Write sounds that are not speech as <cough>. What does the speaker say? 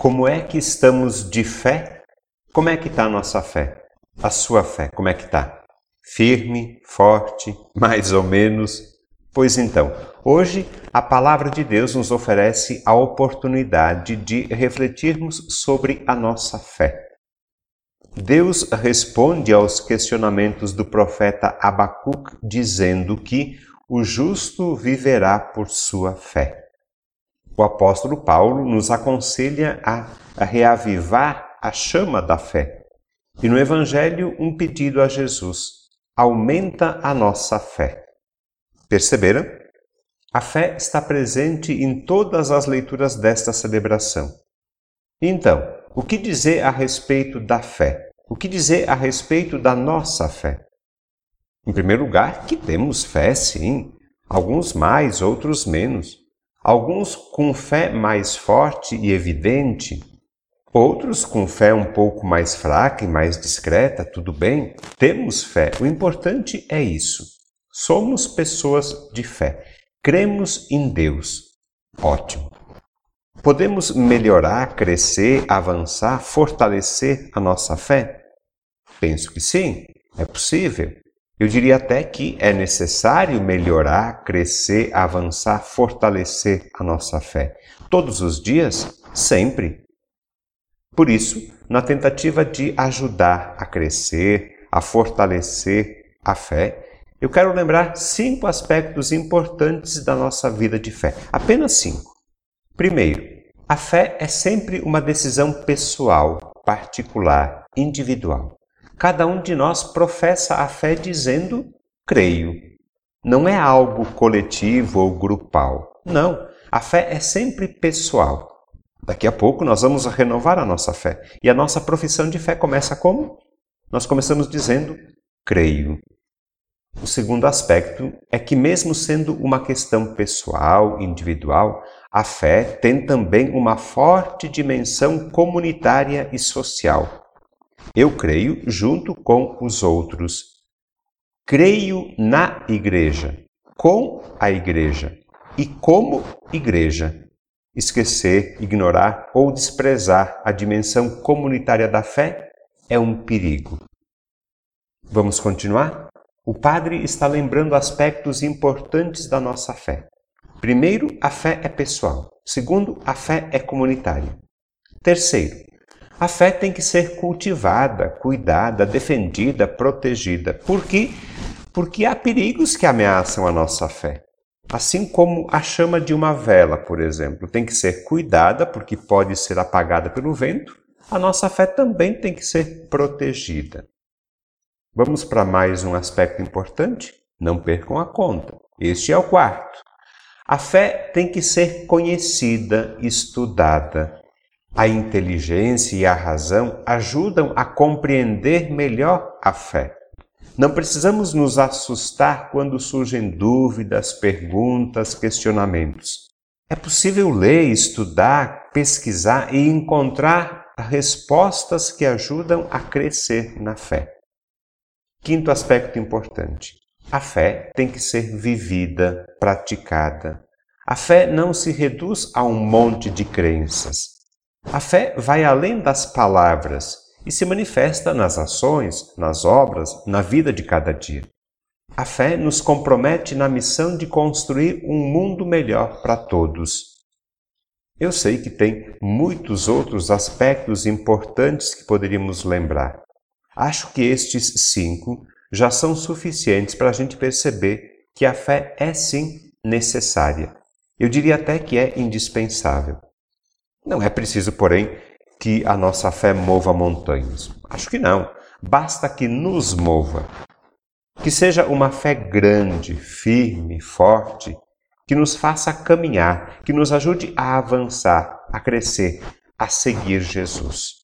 Como é que estamos de fé? Como é que está a nossa fé? A sua fé, como é que está? Firme, forte, <laughs> mais ou menos? Pois então, hoje a palavra de Deus nos oferece a oportunidade de refletirmos sobre a nossa fé. Deus responde aos questionamentos do profeta Abacuc dizendo que o justo viverá por sua fé. O apóstolo Paulo nos aconselha a, a reavivar a chama da fé. E no Evangelho, um pedido a Jesus: aumenta a nossa fé. Perceberam? A fé está presente em todas as leituras desta celebração. Então, o que dizer a respeito da fé? O que dizer a respeito da nossa fé? Em primeiro lugar, que temos fé, sim, alguns mais, outros menos. Alguns com fé mais forte e evidente, outros com fé um pouco mais fraca e mais discreta, tudo bem. Temos fé, o importante é isso. Somos pessoas de fé, cremos em Deus. Ótimo. Podemos melhorar, crescer, avançar, fortalecer a nossa fé? Penso que sim, é possível. Eu diria até que é necessário melhorar, crescer, avançar, fortalecer a nossa fé. Todos os dias, sempre. Por isso, na tentativa de ajudar a crescer, a fortalecer a fé, eu quero lembrar cinco aspectos importantes da nossa vida de fé. Apenas cinco. Primeiro, a fé é sempre uma decisão pessoal, particular, individual. Cada um de nós professa a fé dizendo creio. Não é algo coletivo ou grupal. Não, a fé é sempre pessoal. Daqui a pouco nós vamos renovar a nossa fé. E a nossa profissão de fé começa como? Nós começamos dizendo creio. O segundo aspecto é que, mesmo sendo uma questão pessoal, individual, a fé tem também uma forte dimensão comunitária e social. Eu creio junto com os outros. Creio na igreja, com a igreja e como igreja. Esquecer, ignorar ou desprezar a dimensão comunitária da fé é um perigo. Vamos continuar? O padre está lembrando aspectos importantes da nossa fé. Primeiro, a fé é pessoal. Segundo, a fé é comunitária. Terceiro, a fé tem que ser cultivada, cuidada, defendida, protegida. Por quê? Porque há perigos que ameaçam a nossa fé. Assim como a chama de uma vela, por exemplo, tem que ser cuidada porque pode ser apagada pelo vento, a nossa fé também tem que ser protegida. Vamos para mais um aspecto importante? Não percam a conta. Este é o quarto. A fé tem que ser conhecida, estudada. A inteligência e a razão ajudam a compreender melhor a fé. Não precisamos nos assustar quando surgem dúvidas, perguntas, questionamentos. É possível ler, estudar, pesquisar e encontrar respostas que ajudam a crescer na fé. Quinto aspecto importante: a fé tem que ser vivida, praticada. A fé não se reduz a um monte de crenças. A fé vai além das palavras e se manifesta nas ações, nas obras, na vida de cada dia. A fé nos compromete na missão de construir um mundo melhor para todos. Eu sei que tem muitos outros aspectos importantes que poderíamos lembrar. Acho que estes cinco já são suficientes para a gente perceber que a fé é sim necessária. Eu diria até que é indispensável. Não é preciso, porém, que a nossa fé mova montanhas. Acho que não. Basta que nos mova. Que seja uma fé grande, firme, forte, que nos faça caminhar, que nos ajude a avançar, a crescer, a seguir Jesus.